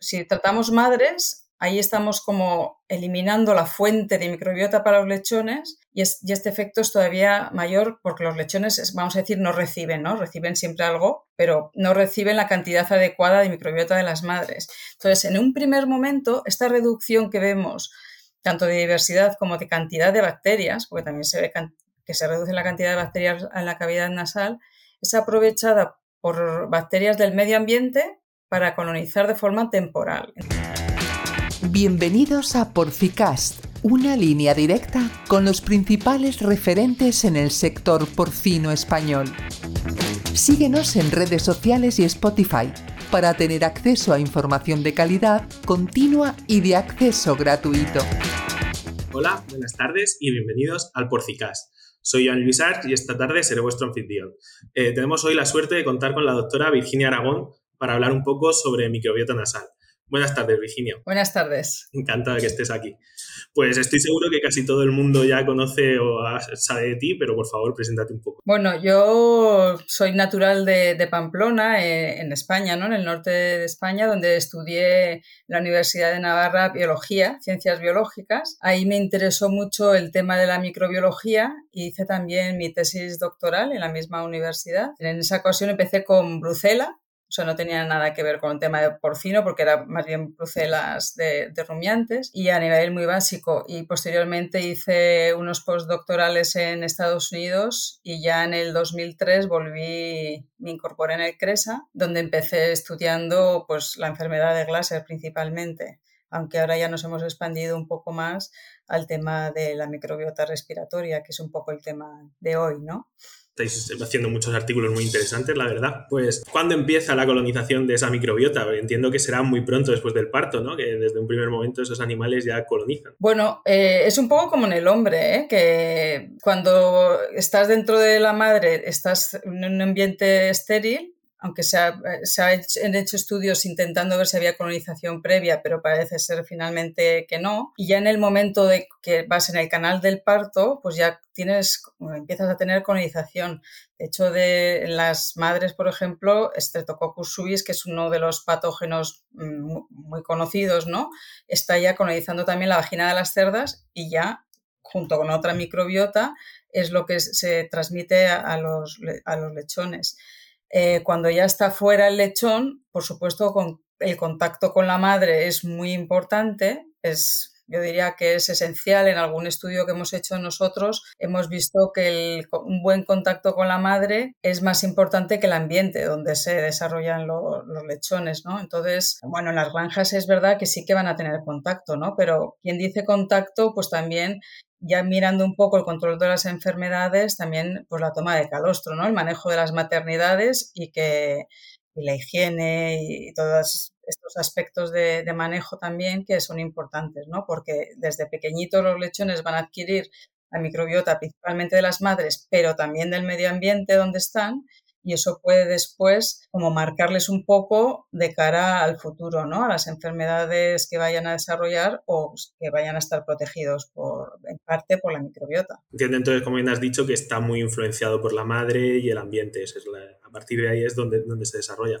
si tratamos madres, ahí estamos como eliminando la fuente de microbiota para los lechones y, este efecto es todavía mayor porque los lechones, vamos a decir, no reciben, ¿no? Reciben siempre algo, pero no reciben la cantidad adecuada de microbiota de las madres. Entonces, en un primer momento, esta reducción que vemos, tanto de diversidad como de cantidad de bacterias, porque también se ve que se reduce la cantidad de bacterias en la cavidad nasal, es aprovechada por bacterias del medio ambiente para colonizar de forma temporal. Bienvenidos a Porcicast, una línea directa con los principales referentes en el sector porcino español. Síguenos en redes sociales y Spotify para tener acceso a información de calidad, continua y de acceso gratuito. Hola, buenas tardes y bienvenidos al Porcicast. Soy Joan Luis Arch y esta tarde seré vuestro anfitrión. Eh, tenemos hoy la suerte de contar con la doctora Virginia Aragón para hablar un poco sobre microbiota nasal. Buenas tardes, Virginia. Buenas tardes. Encantada que estés aquí. Pues estoy seguro que casi todo el mundo ya conoce o sabe de ti, pero por favor, preséntate un poco. Bueno, yo soy natural de, Pamplona, eh, en España, ¿no? en el norte de España, donde estudié en la Universidad de Navarra biología, ciencias biológicas. Ahí me interesó mucho el tema de la microbiología y hice también mi tesis doctoral en la misma universidad. En esa ocasión empecé con Brucela, o sea, no tenía nada que ver con el tema de porcino porque era más bien brucelas de, rumiantes y a nivel muy básico. Y posteriormente hice unos postdoctorales en Estados Unidos y ya en el 2003 volví, me incorporé en el CRESA, donde empecé estudiando pues, la enfermedad de Glasser principalmente aunque ahora ya nos hemos expandido un poco más al tema de la microbiota respiratoria, que es un poco el tema de hoy, ¿no? Estáis haciendo muchos artículos muy interesantes, la verdad. Pues, ¿cuándo empieza la colonización de esa microbiota? Entiendo que será muy pronto después del parto, ¿no? Que desde un primer momento esos animales ya colonizan. Bueno, eh, es un poco como en el hombre, ¿eh? que cuando estás dentro de la madre, estás en un ambiente estéril, aunque se, se han hecho estudios intentando ver si había colonización previa, pero parece ser finalmente que no. Y ya en el momento de que vas en el canal del parto, pues ya tienes, empiezas a tener colonización. De hecho, de las madres, por ejemplo, Streptococcus suis, que es uno de los patógenos mm, muy conocidos, ¿no? Está ya colonizando también la vagina de las cerdas y ya, junto con otra microbiota, es lo que se transmite a los lechones. Eh, cuando ya está fuera el lechón, por supuesto, el contacto con la madre es muy importante, es, yo diría que es esencial. En algún estudio que hemos hecho nosotros, hemos visto que un buen contacto con la madre es más importante que el ambiente donde se desarrollan los lechones, ¿no? Entonces, bueno, en las granjas es verdad que sí que van a tener contacto, ¿no? Pero quien dice contacto, pues también ya mirando un poco el control de las enfermedades, también pues la toma de calostro, ¿no? El manejo de las maternidades y que la higiene y todos estos aspectos de, de, manejo también que son importantes, ¿no? Porque desde pequeñitos los lechones van a adquirir la microbiota principalmente de las madres, pero también del medio ambiente donde están y eso puede después como marcarles un poco de cara al futuro, ¿no? A las enfermedades que vayan a desarrollar o que vayan a estar protegidos por, parte por la microbiota. Entiendo entonces, como bien has dicho, que está muy influenciado por la madre y el ambiente. Es a partir de ahí es donde, donde se desarrolla.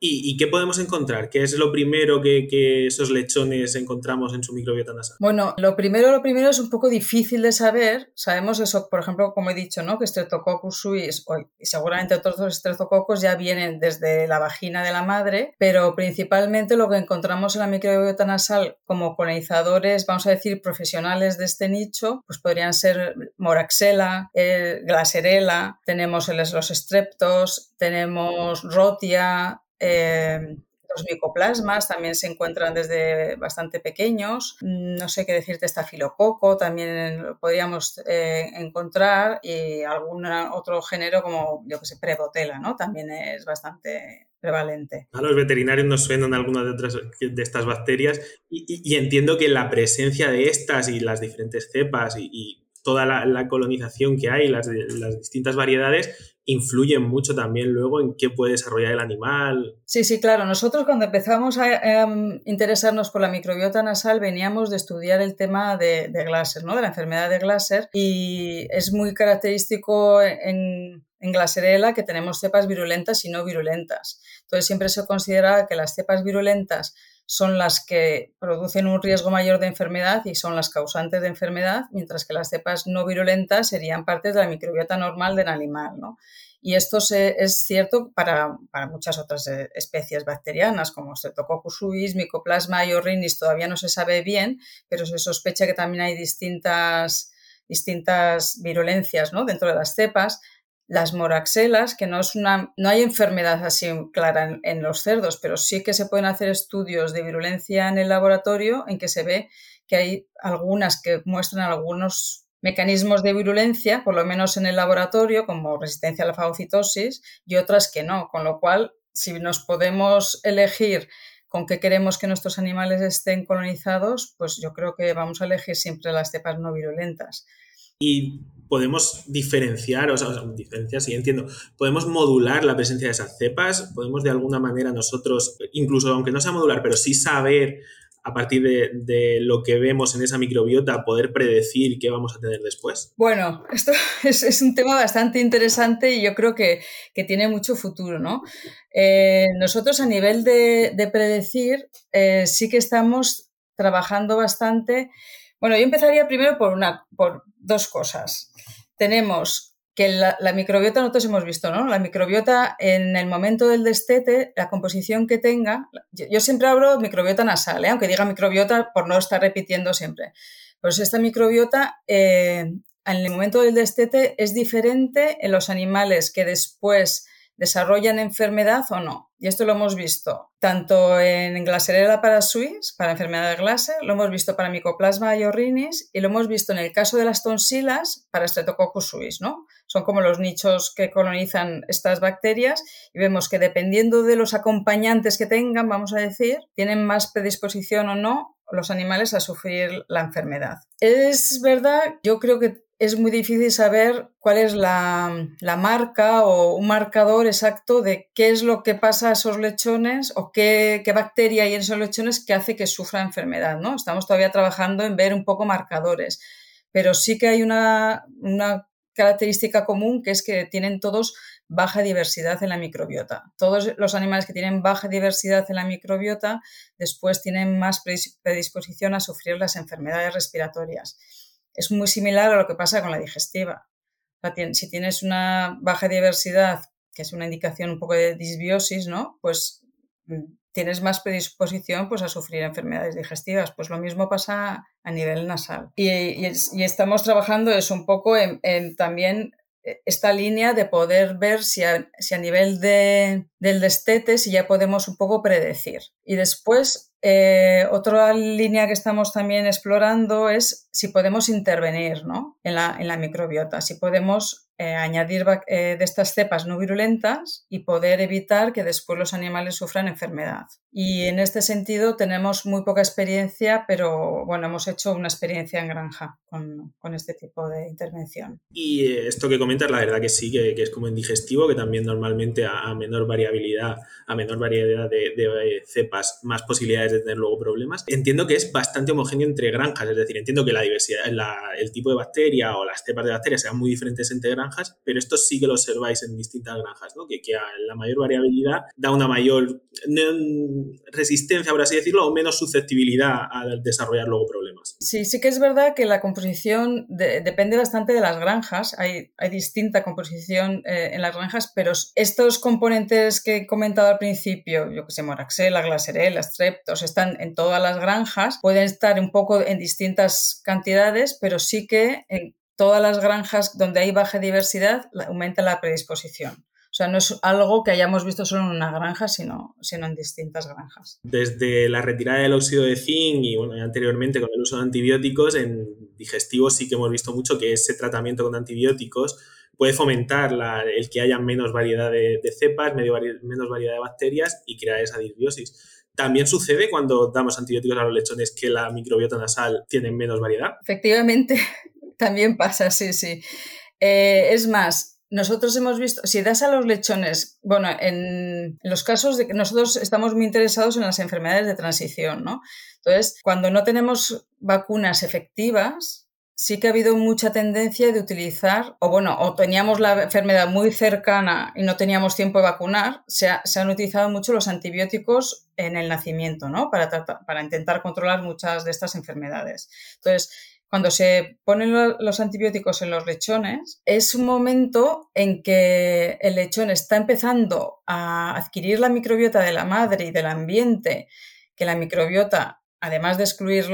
¿Y, qué podemos encontrar? ¿Qué es lo primero que, esos lechones encontramos en su microbiota nasal? Bueno, lo primero, lo primero es un poco difícil de saber. Sabemos eso, por ejemplo, como he dicho, ¿no? Que Streptococcus suis y seguramente otros estreptococos ya vienen desde la vagina de la madre, pero principalmente lo que encontramos en la microbiota nasal como colonizadores, vamos a decir, profesionales de este nicho, pues podrían ser Moraxella, eh, Glaserella, tenemos los estreptos, tenemos Rotia, eh, los micoplasmas también se encuentran desde bastante pequeños. No sé qué decirte, estafilococo también podríamos eh, encontrar y algún otro género como, yo que sé, prebotela, ¿no? También es bastante prevalente. A los veterinarios nos suenan algunas de, otras, de estas bacterias y, entiendo que la presencia de estas y las diferentes cepas y, toda la, colonización que hay, las, las distintas variedades, influyen mucho también luego en qué puede desarrollar el animal. Sí, sí, claro. Nosotros cuando empezamos a em, interesarnos por la microbiota nasal veníamos de estudiar el tema de, de Glasser, ¿no? de la enfermedad de Glasser y es muy característico en, en Glasserella que tenemos cepas virulentas y no virulentas. Entonces siempre se considera que las cepas virulentas son las que producen un riesgo mayor de enfermedad y son las causantes de enfermedad, mientras que las cepas no virulentas serían parte de la microbiota normal del animal. ¿no? Y esto es cierto para, muchas otras eh, especies bacterianas, como Streptococcus suis, Mycoplasma y Orrinis, todavía no se sabe bien, pero se sospecha que también hay distintas, distintas virulencias ¿no? dentro de las cepas. Las moraxelas, que no, es una, no hay enfermedad así clara en los cerdos, pero sí que se pueden hacer estudios de virulencia en el laboratorio en que se ve que hay algunas que muestran algunos mecanismos de virulencia, por lo menos en el laboratorio, como resistencia a la fagocitosis, y otras que no. Con lo cual, si nos podemos elegir con qué queremos que nuestros animales estén colonizados, pues yo creo que vamos a elegir siempre las cepas no virulentas. Y podemos diferenciar, o sea, diferenciar, sí entiendo, podemos modular la presencia de esas cepas, podemos de alguna manera nosotros, incluso aunque no sea modular, pero sí saber a partir de, lo que vemos en esa microbiota, poder predecir qué vamos a tener después? Bueno, esto es, un tema bastante interesante y yo creo que, tiene mucho futuro, ¿no? Eh, nosotros a nivel de, predecir eh, sí que estamos trabajando bastante. Bueno, yo empezaría primero por, una, por dos cosas. Tenemos que la, microbiota nosotros hemos visto, ¿no? La microbiota en el momento del destete, la composición que tenga, yo, siempre hablo microbiota nasal, ¿eh? aunque diga microbiota por no estar repitiendo siempre. Pues esta microbiota eh, en el momento del destete es diferente en los animales que después desarrollan enfermedad o no. Y esto lo hemos visto tanto en Glasserella para Suis, para enfermedad de Glaser, lo hemos visto para Mycoplasma iorrinis y lo hemos visto en el caso de las tonsilas para Streptococcus suis, ¿no? Son como los nichos que colonizan estas bacterias y vemos que dependiendo de los acompañantes que tengan, vamos a decir, tienen más predisposición o no los animales a sufrir la enfermedad. Es verdad, yo creo que es muy difícil saber cuál es la, marca o un marcador exacto de qué es lo que pasa a esos lechones o qué, bacteria hay en esos lechones que hace que sufra enfermedad. ¿no? Estamos todavía trabajando en ver un poco marcadores, pero sí que hay una, una característica común que es que tienen todos baja diversidad en la microbiota. Todos los animales que tienen baja diversidad en la microbiota después tienen más predisposición a sufrir las enfermedades respiratorias es muy similar a lo que pasa con la digestiva. si tienes una baja diversidad, que es una indicación un poco de disbiosis, ¿no? Pues mm, tienes más predisposición pues, a sufrir enfermedades digestivas. Pues lo mismo pasa a nivel nasal. Y, estamos trabajando eso un poco en, también eh, esta línea de poder ver si a, nivel de, del destete, si ya podemos un poco predecir. Y después eh, otra línea que estamos también explorando es si podemos intervenir en, la, en, la, microbiota, si podemos eh, añadir eh, de estas cepas no virulentas y poder evitar que después los animales sufran enfermedad. Y en este sentido tenemos muy poca experiencia, pero bueno, hemos hecho una experiencia en granja con, con este tipo de intervención. Y esto que comentas, la verdad que sí, que, que es como en digestivo, que también normalmente a, menor variabilidad, a menor variedad de cepas, más posibilidades de tener luego problemas. Entiendo que es bastante homogéneo entre granjas, es decir, entiendo que la diversidad, el tipo de bacteria o las cepas de bacterias sean muy diferentes entre granjas pero esto sí que lo observáis en distintas granjas, ¿no? que, que la mayor variabilidad da una mayor resistencia, por así decirlo, o menos susceptibilidad a desarrollar luego problemas. Sí, sí que es verdad que la composición depende bastante de las granjas, hay, hay distinta composición eh, en las granjas, pero estos componentes que he comentado al principio, yo que sé, Moraxella, Glasserella, Streptos, están en todas las granjas, pueden estar un poco en distintas cantidades, pero sí que en todas las granjas donde hay baja diversidad aumenta la predisposición. O sea, no es algo que hayamos visto solo en una granja, sino, sino en distintas granjas. Desde la retirada del óxido de zinc y bueno, anteriormente con el uso de antibióticos, en digestivos sí que hemos visto mucho que ese tratamiento con antibióticos puede fomentar el que haya menos variedad de, cepas, menos variedad de bacterias y crear esa disbiosis. También sucede cuando damos antibióticos a los lechones que la microbiota nasal tiene menos variedad. Efectivamente, también pasa, sí, sí. Eh, es más, nosotros hemos visto, si das a los lechones, bueno, en, los casos de que nosotros estamos muy interesados en las enfermedades de transición, ¿no? Entonces, cuando no tenemos vacunas efectivas, sí que ha habido mucha tendencia de utilizar, o bueno, o teníamos la enfermedad muy cercana y no teníamos tiempo de vacunar, se, han utilizado mucho los antibióticos en el nacimiento, ¿no? Para, para intentar controlar muchas de estas enfermedades. Entonces, cuando se ponen los antibióticos en los lechones, es un momento en que el lechón está empezando a adquirir la microbiota de la madre y del ambiente, que la microbiota además de excluir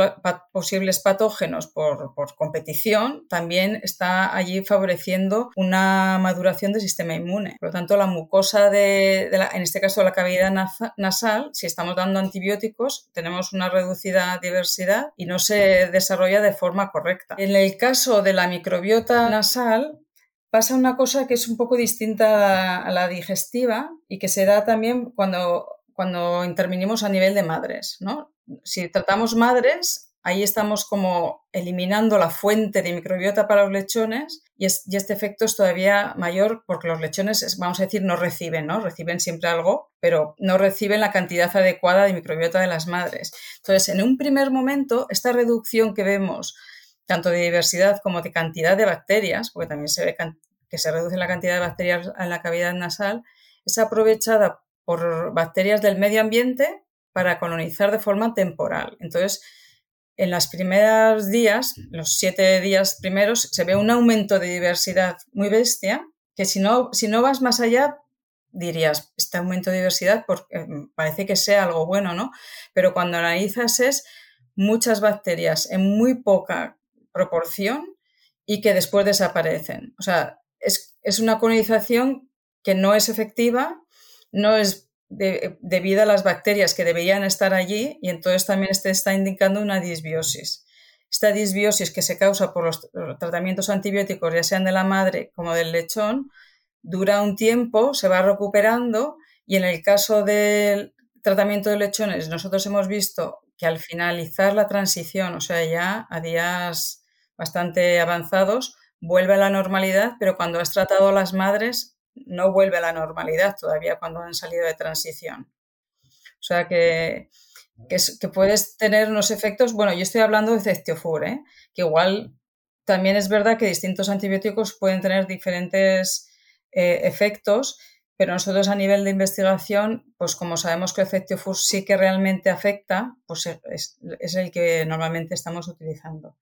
posibles patógenos por, competición, también está allí favoreciendo una maduración del sistema inmune. Por lo tanto, la mucosa de, en este caso la cavidad nasal, si estamos dando antibióticos, tenemos una reducida diversidad y no se desarrolla de forma correcta. En el caso de la microbiota nasal, pasa una cosa que es un poco distinta a la digestiva y que se da también cuando cuando intervenimos a nivel de madres, ¿no? Si tratamos madres, ahí estamos como eliminando la fuente de microbiota para los lechones y, este efecto es todavía mayor porque los lechones, vamos a decir, no reciben, ¿no? Reciben siempre algo, pero no reciben la cantidad adecuada de microbiota de las madres. Entonces, en un primer momento, esta reducción que vemos, tanto de diversidad como de cantidad de bacterias, porque también se ve que se reduce la cantidad de bacterias en la cavidad nasal, es aprovechada por bacterias del medio ambiente para colonizar de forma temporal. Entonces, en los primeros días, los siete días primeros, se ve un aumento de diversidad muy bestia, que si no, si no vas más allá, dirías, este aumento de diversidad porque mm, parece que sea algo bueno, ¿no? Pero cuando analizas es muchas bacterias en muy poca proporción y que después desaparecen. O sea, es, es una colonización que no es efectiva, no es debido a las bacterias que deberían estar allí y entonces también este está indicando una disbiosis. Esta disbiosis que se causa por los tratamientos antibióticos, ya sean de la madre como del lechón, dura un tiempo, se va recuperando y en el caso del tratamiento de lechones nosotros hemos visto que al finalizar la transición, o sea, ya a días bastante avanzados, vuelve a la normalidad, pero cuando has tratado a las madres no vuelve a la normalidad todavía cuando han salido de transición. O sea que, que, puedes tener unos efectos, bueno, yo estoy hablando de Cestiofur, ¿eh? que igual también es verdad que distintos antibióticos pueden tener diferentes eh, efectos, pero nosotros a nivel de investigación, pues como sabemos que el sí que realmente afecta, pues es el que normalmente estamos utilizando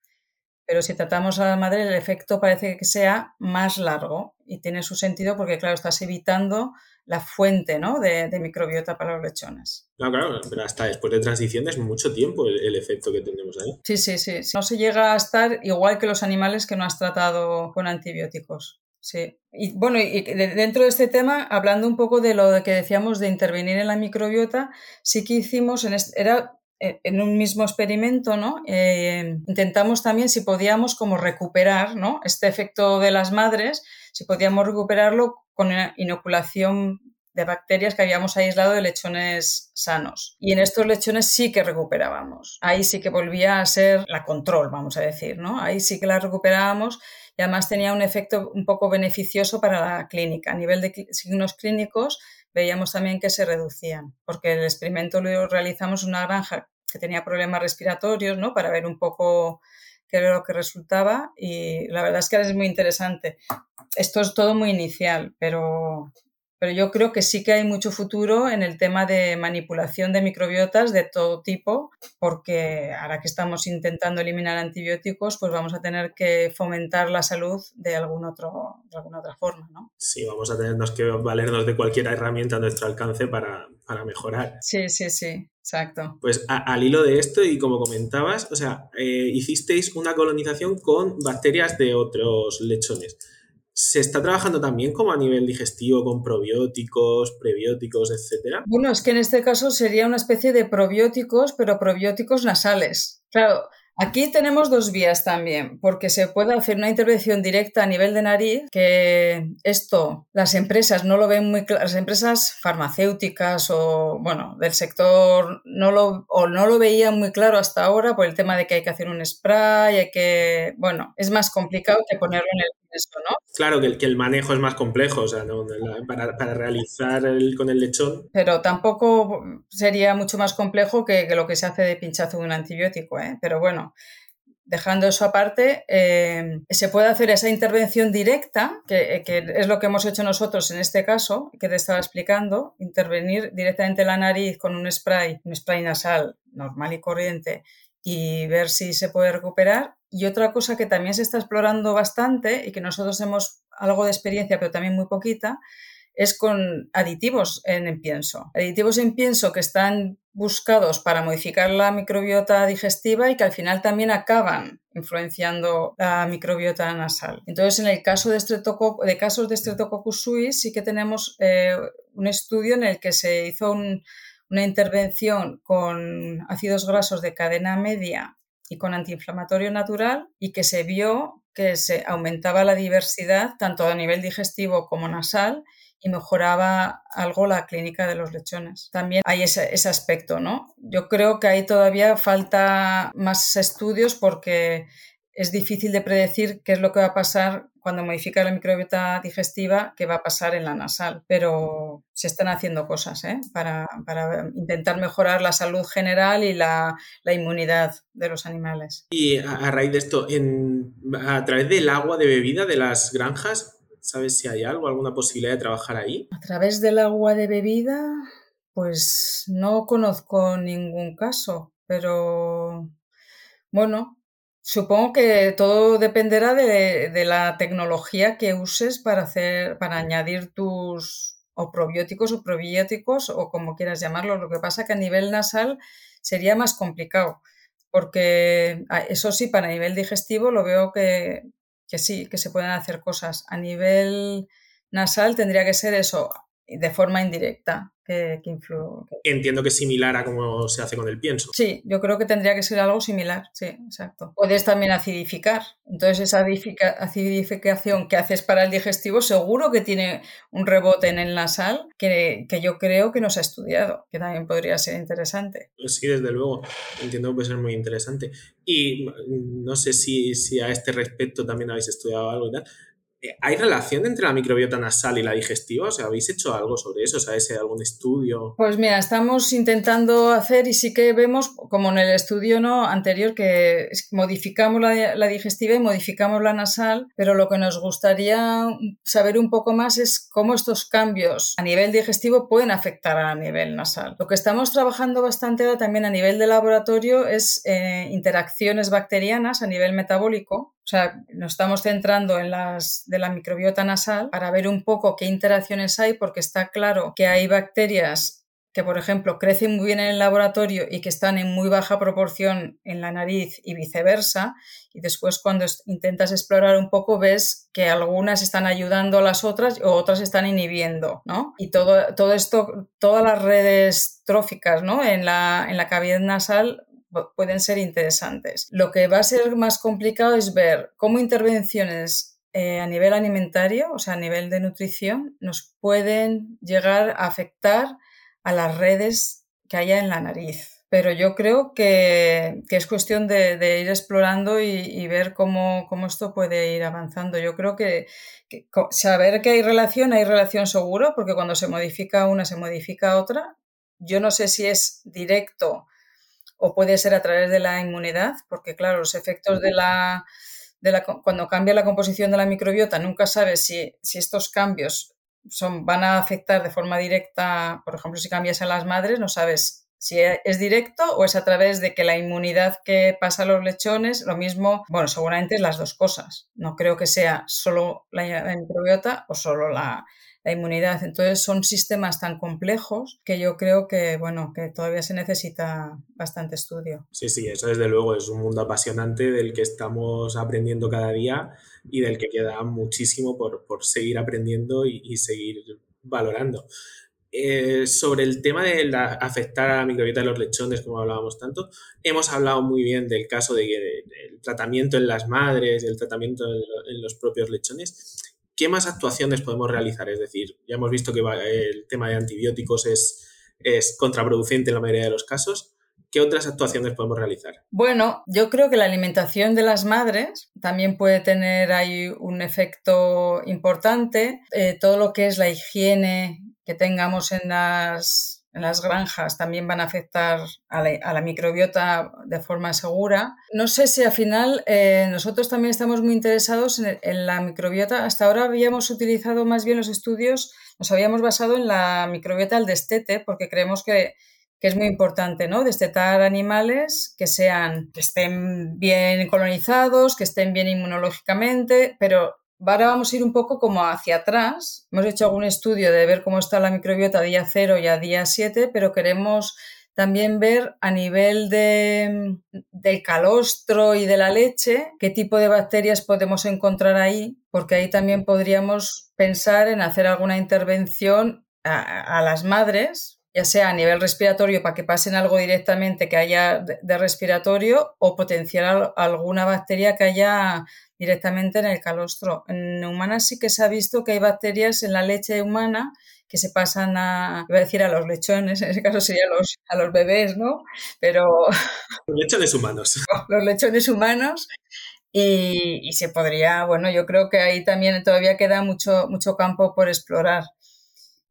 pero si tratamos a la madre el efecto parece que sea más largo y tiene su sentido porque, claro, estás evitando la fuente ¿no? de, microbiota para los lechones. No, claro, pero hasta después de transición es mucho tiempo el, efecto que tenemos ahí. Sí, sí, sí. No se llega a estar igual que los animales que no has tratado con antibióticos. Sí. Y bueno, y dentro de este tema, hablando un poco de lo que decíamos de intervenir en la microbiota, sí que hicimos, en era en un mismo experimento, ¿no? Eh, intentamos también si podíamos como recuperar, ¿no? Este efecto de las madres, si podíamos recuperarlo con una inoculación de bacterias que habíamos aislado de lechones sanos. Y en estos lechones sí que recuperábamos. Ahí sí que volvía a ser la control, vamos a decir, ¿no? Ahí sí que la recuperábamos y además tenía un efecto un poco beneficioso para la clínica. A nivel de signos clínicos veíamos también que se reducían, porque el experimento lo realizamos en una granja que tenía problemas respiratorios, ¿no? Para ver un poco qué era lo que resultaba y la verdad es que es muy interesante. Esto es todo muy inicial, pero pero yo creo que sí que hay mucho futuro en el tema de manipulación de microbiotas de todo tipo, porque ahora que estamos intentando eliminar antibióticos, pues vamos a tener que fomentar la salud de, algún otro, de alguna otra forma, ¿no? Sí, vamos a tenernos que valernos de cualquier herramienta a nuestro alcance para, para mejorar. Sí, sí, sí, exacto. Pues al hilo de esto, y como comentabas, o sea, eh, hicisteis una colonización con bacterias de otros lechones. ¿Se está trabajando también como a nivel digestivo con probióticos, prebióticos, etcétera? Bueno, es que en este caso sería una especie de probióticos, pero probióticos nasales. Claro, Aquí tenemos dos vías también, porque se puede hacer una intervención directa a nivel de nariz, que esto las empresas no lo ven muy claro, las empresas farmacéuticas o, bueno, del sector no lo, o no lo veían muy claro hasta ahora por el tema de que hay que hacer un spray, hay que, bueno, es más complicado que ponerlo en el. Claro, que el, que el manejo es más complejo, o sea, para, para, realizar el, con el lechón. Pero tampoco sería mucho más complejo que, que lo que se hace de pinchazo de un antibiótico, ¿eh? Pero bueno, dejando eso aparte, eh, se puede hacer esa intervención directa, que, es lo que hemos hecho nosotros en este caso, que te estaba explicando, intervenir directamente en la nariz con un spray, un spray nasal normal y corriente, y ver si se puede recuperar. Y otra cosa que también se está explorando bastante y que nosotros hemos algo de experiencia, pero también muy poquita, es con aditivos en el pienso. Aditivos en pienso que están buscados para modificar la microbiota digestiva y que al final también acaban influenciando la microbiota nasal. Entonces, en el caso de, de casos de Streptococcus suis, sí que tenemos eh, un estudio en el que se hizo una intervención con ácidos grasos de cadena media y con antiinflamatorio natural y que se vio que se aumentaba la diversidad tanto a nivel digestivo como nasal y mejoraba algo la clínica de los lechones. También hay ese, ese, aspecto, ¿no? Yo creo que ahí todavía falta más estudios porque es difícil de predecir qué es lo que va a pasar cuando modifica la microbiota digestiva, qué va a pasar en la nasal. Pero se están haciendo cosas ¿eh? para, para, intentar mejorar la salud general y la, la inmunidad de los animales. Y a, raíz de esto, a través del agua de bebida de las granjas, ¿Sabes si hay algo, alguna posibilidad de trabajar ahí? A través del agua de bebida, pues no conozco ningún caso, pero bueno, supongo que todo dependerá de, la tecnología que uses para hacer, para añadir tus o probióticos o probióticos o como quieras llamarlo. Lo que pasa que a nivel nasal sería más complicado, porque eso sí, para nivel digestivo lo veo que que sí, que se pueden hacer cosas. A nivel nasal tendría que ser eso, de forma indirecta que, que Entiendo que es similar a cómo se hace con el pienso. Sí, yo creo que tendría que ser algo similar, sí, exacto. Puedes también acidificar. Entonces esa acidificación que haces para el digestivo seguro que tiene un rebote en el nasal que, que yo creo que nos ha estudiado, que también podría ser interesante. Sí, desde luego. Entiendo que puede ser muy interesante. Y no sé si, si a este respecto también habéis estudiado algo y tal. ¿Hay relación entre la microbiota nasal y la digestiva? O sea, ¿habéis hecho algo sobre eso? ¿Sabes si hay algún estudio? Pues mira, estamos intentando hacer y sí que vemos, como en el estudio ¿no? anterior, que modificamos la, la, digestiva y modificamos la nasal, pero lo que nos gustaría saber un poco más es cómo estos cambios a nivel digestivo pueden afectar a nivel nasal. Lo que estamos trabajando bastante ahora también a nivel de laboratorio es eh, interacciones bacterianas a nivel metabólico o sea, nos estamos centrando en las de la microbiota nasal para ver un poco qué interacciones hay, porque está claro que hay bacterias que, por ejemplo, crecen muy bien en el laboratorio y que están en muy baja proporción en la nariz y viceversa. Y después cuando intentas explorar un poco ves que algunas están ayudando a las otras o otras están inhibiendo, ¿no? Y todo, todo esto, todas las redes tróficas, ¿no? En la, en la cavidad nasal pueden ser interesantes. Lo que va a ser más complicado es ver cómo intervenciones eh, a nivel alimentario, o sea, a nivel de nutrición, nos pueden llegar a afectar a las redes que haya en la nariz. Pero yo creo que, es cuestión de, ir explorando y, ver cómo, esto puede ir avanzando. Yo creo que, que, saber que hay relación, hay relación seguro, porque cuando se modifica una, se modifica otra. Yo no sé si es directo o puede ser a través de la inmunidad, porque claro, los efectos de la, de la cuando cambia la composición de la microbiota, nunca sabes si, si estos cambios son, van a afectar de forma directa, por ejemplo, si cambias a las madres, no sabes si es directo o es a través de que la inmunidad que pasa a los lechones, lo mismo, bueno, seguramente es las dos cosas. No creo que sea solo la microbiota o solo la, inmunidad. Entonces son sistemas tan complejos que yo creo que, bueno, que todavía se necesita bastante estudio. Sí, sí, eso desde luego es un mundo apasionante del que estamos aprendiendo cada día y del que queda muchísimo por, seguir aprendiendo y, seguir valorando. Eh, sobre el tema de afectar a la microbiota de los lechones, como hablábamos tanto, hemos hablado muy bien del caso de, del tratamiento en las madres, del tratamiento en los propios lechones. ¿qué más actuaciones podemos realizar? Es decir, ya hemos visto que el tema de antibióticos es, es contraproducente en la mayoría de los casos. ¿Qué otras actuaciones podemos realizar? Bueno, yo creo que la alimentación de las madres también puede tener ahí un efecto importante. Eh, todo lo que es la higiene que tengamos en las en las granjas también van a afectar a la, microbiota de forma segura. No sé si al final eh, nosotros también estamos muy interesados en, la microbiota. Hasta ahora habíamos utilizado más bien los estudios, nos habíamos basado en la microbiota del destete porque creemos que, que es muy importante, ¿no? Destetar animales que sean, que estén bien colonizados, que estén bien inmunológicamente, pero Ahora vamos a ir un poco como hacia atrás. Hemos hecho algún estudio de ver cómo está la microbiota a día 0 y a día 7, pero queremos también ver a nivel de, del calostro y de la leche qué tipo de bacterias podemos encontrar ahí, porque ahí también podríamos pensar en hacer alguna intervención a, las madres, ya sea a nivel respiratorio para que pasen algo directamente que haya de respiratorio o potenciar alguna bacteria que haya directamente en el calostro. En humanas sí que se ha visto que hay bacterias en la leche humana que se pasan a, iba a decir a los lechones, en ese caso sería a los, a los bebés, ¿no? Pero... Los lechones humanos. Los lechones humanos. Y, se podría, bueno, yo creo que ahí también todavía queda mucho, mucho campo por explorar.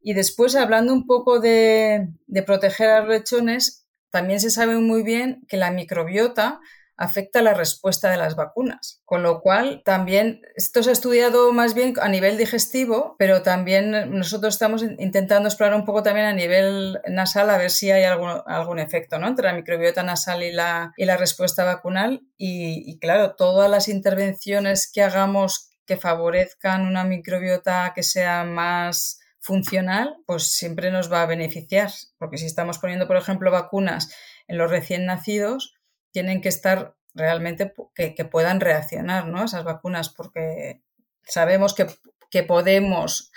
Y después, hablando un poco de, proteger a los lechones, también se sabe muy bien que la microbiota afecta la respuesta de las vacunas. Con lo cual, también esto se ha estudiado más bien a nivel digestivo, pero también nosotros estamos intentando explorar un poco también a nivel nasal a ver si hay algún, algún efecto ¿no? entre la microbiota nasal y la, y la respuesta vacunal. Y claro, todas las intervenciones que hagamos que favorezcan una microbiota que sea más funcional, pues siempre nos va a beneficiar, porque si estamos poniendo, por ejemplo, vacunas en los recién nacidos, tienen que estar realmente que, puedan reaccionar ¿no? esas vacunas, porque sabemos que, que, podemos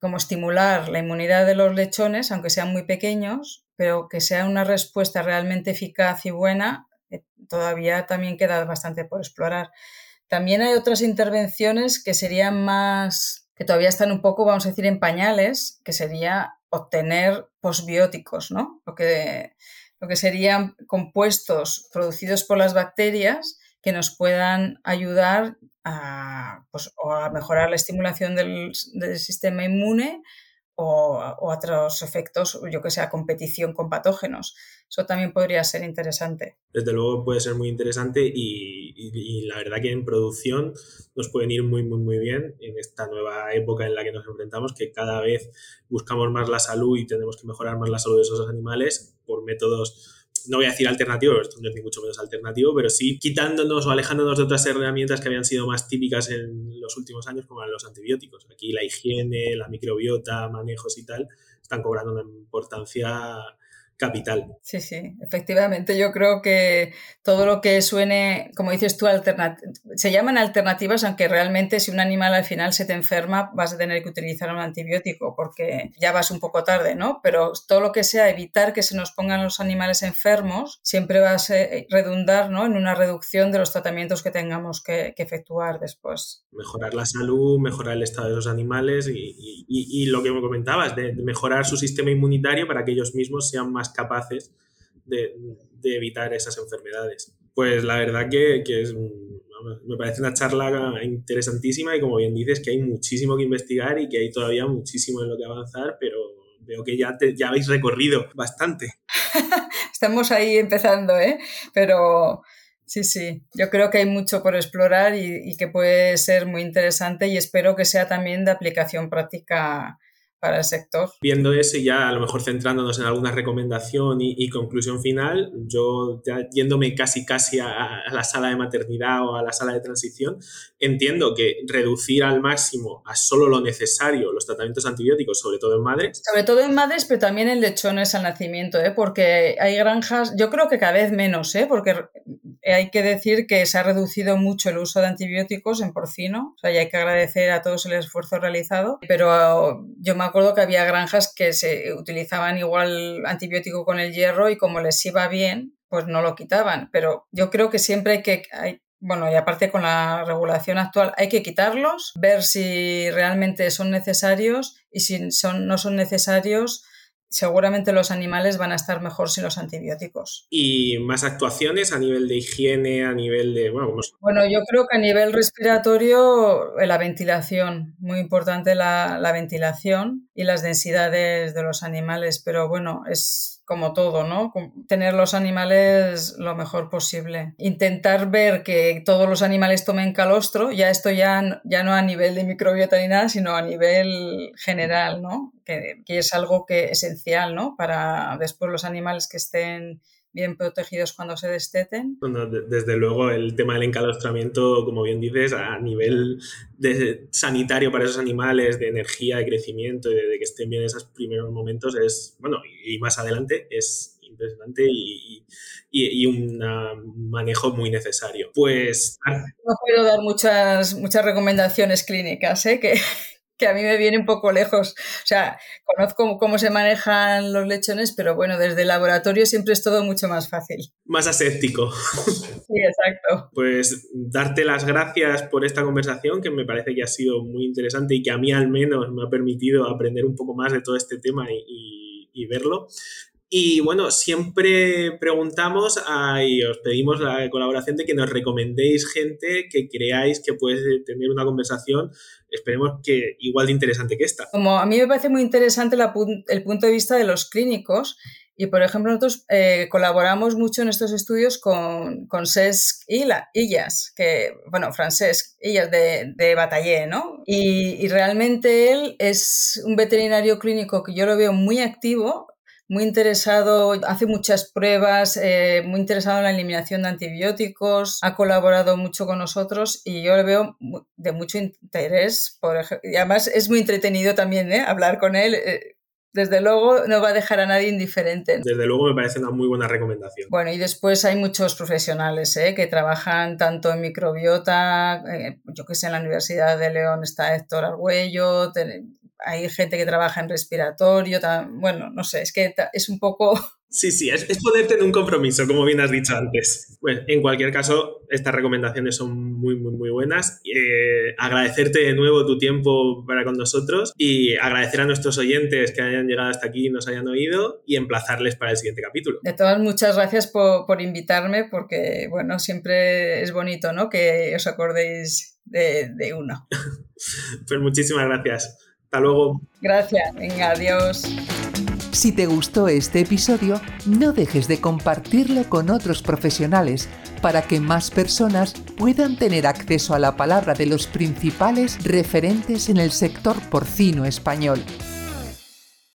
como estimular la inmunidad de los lechones, aunque sean muy pequeños, pero que sea una respuesta realmente eficaz y buena, eh, todavía también queda bastante por explorar. También hay otras intervenciones que serían más, que todavía están un poco, vamos a decir, en pañales, que sería obtener posbióticos, ¿no? Lo que lo que serían compuestos producidos por las bacterias que nos puedan ayudar a, pues, a mejorar la estimulación del, sistema inmune o, otros efectos, yo que sea, competición con patógenos. Eso también podría ser interesante. Desde luego puede ser muy interesante y, y, la verdad que en producción nos pueden ir muy, muy, muy bien en esta nueva época en la que nos enfrentamos, que cada vez buscamos más la salud y tenemos que mejorar más la salud de esos animales por métodos no voy a decir alternativo, esto no es ni mucho menos alternativo, pero sí quitándonos o alejándonos de otras herramientas que habían sido más típicas en los últimos años, como eran los antibióticos. Aquí la higiene, la microbiota, manejos y tal, están cobrando una importancia capital. Sí, sí, efectivamente. Yo creo que todo lo que suene, como dices tú, se llaman alternativas, aunque realmente si un animal al final se te enferma, vas a tener que utilizar un antibiótico porque ya vas un poco tarde, ¿no? Pero todo lo que sea evitar que se nos pongan los animales enfermos, siempre va a redundar ¿no? en una reducción de los tratamientos que tengamos que, efectuar después. Mejorar la salud, mejorar el estado de los animales y, lo que me comentabas, de mejorar su sistema inmunitario para que ellos mismos sean más capaces de, evitar esas enfermedades. Pues la verdad que, es, me parece una charla interesantísima y como bien dices que hay muchísimo que investigar y que hay todavía muchísimo en lo que avanzar, pero veo que ya, ya habéis recorrido bastante. Estamos ahí empezando, ¿eh? Pero sí, sí, yo creo que hay mucho por explorar y que puede ser muy interesante y espero que sea también de aplicación práctica para el sector. Viendo eso y ya a lo mejor centrándonos en alguna recomendación y, conclusión final, yo yéndome casi casi a, la sala de maternidad o a la sala de transición, entiendo que reducir al máximo a solo lo necesario los tratamientos antibióticos, sobre todo en madres. Sobre todo en madres, pero también en lechones al nacimiento, ¿eh? porque hay granjas, yo creo que cada vez menos, ¿eh? porque hay que decir que se ha reducido mucho el uso de antibióticos en porcino, o sea, y hay que agradecer a todos el esfuerzo realizado, pero yo me acuerdo que había granjas que se utilizaban igual antibiótico con el hierro y como les iba bien, pues no lo quitaban. Pero yo creo que siempre hay que, hay, bueno, y aparte con la regulación actual, hay que quitarlos, ver si realmente son necesarios y si son, no son necesarios, seguramente los animales van a estar mejor sin los antibióticos. ¿Y más actuaciones a nivel de higiene, a nivel de... Bueno, yo creo que a nivel respiratorio eh, la ventilación, muy importante la, la ventilación y las densidades de los animales, pero bueno, es como todo, ¿no? Tener los animales lo mejor posible. Intentar ver que todos los animales tomen calostro, ya esto ya, ya no a nivel de microbiota ni nada, sino a nivel general, ¿no? Que, que es algo que esencial, ¿no? Para después los animales que estén bien protegidos cuando se desteten. desde luego, el tema del encalostramiento, como bien dices, a nivel de sanitario para esos animales, de energía, de crecimiento, de, de que estén bien en esos primeros momentos, es, bueno, y más adelante es impresionante y, y, un manejo muy necesario. Pues... No puedo dar muchas, muchas recomendaciones clínicas, ¿eh? que, que a mí me viene un poco lejos. O sea, conozco cómo se manejan los lechones, pero bueno, desde el laboratorio siempre es todo mucho más fácil. Más aséptico. Sí, exacto. Pues darte las gracias por esta conversación, que me parece que ha sido muy interesante y que a mí al menos me ha permitido aprender un poco más de todo este tema y, y verlo. Y bueno, siempre preguntamos y os pedimos la colaboración de que nos recomendéis gente que creáis que puede tener una conversación, esperemos que igual de interesante que esta. Como a mí me parece muy interesante el punto de vista de los clínicos, y por ejemplo, nosotros eh, colaboramos mucho en estos estudios con, con Cesc Illas, que, bueno, Francesc Illas de, de Batallé, ¿no? Y, y realmente él es un veterinario clínico que yo lo veo muy activo muy interesado, hace muchas pruebas, eh, muy interesado en la eliminación de antibióticos, ha colaborado mucho con nosotros y yo le veo de mucho interés. Por y además es muy entretenido también ¿eh? hablar con él. Eh, desde luego no va a dejar a nadie indiferente. Desde luego me parece una muy buena recomendación. Bueno, y después hay muchos profesionales que trabajan tanto en microbiota, yo que sé, en la Universidad de León está Héctor Argüello, hay gente que trabaja en respiratorio, bueno, no sé, es que es un poco... Sí, sí, es, es, ponerte en un compromiso, como bien has dicho antes. Bueno, en cualquier caso, estas recomendaciones son muy, muy, muy buenas. Eh, agradecerte de nuevo tu tiempo para con nosotros y agradecer a nuestros oyentes que hayan llegado hasta aquí y nos hayan oído y emplazarles para el siguiente capítulo. De todas, muchas gracias por, por invitarme porque, bueno, siempre es bonito, ¿no? Que os acordéis de, de uno. pues muchísimas gracias. Hasta luego. Gracias. Venga, adiós. Si te gustó este episodio, no dejes de compartirlo con otros profesionales para que más personas puedan tener acceso a la palabra de los principales referentes en el sector porcino español.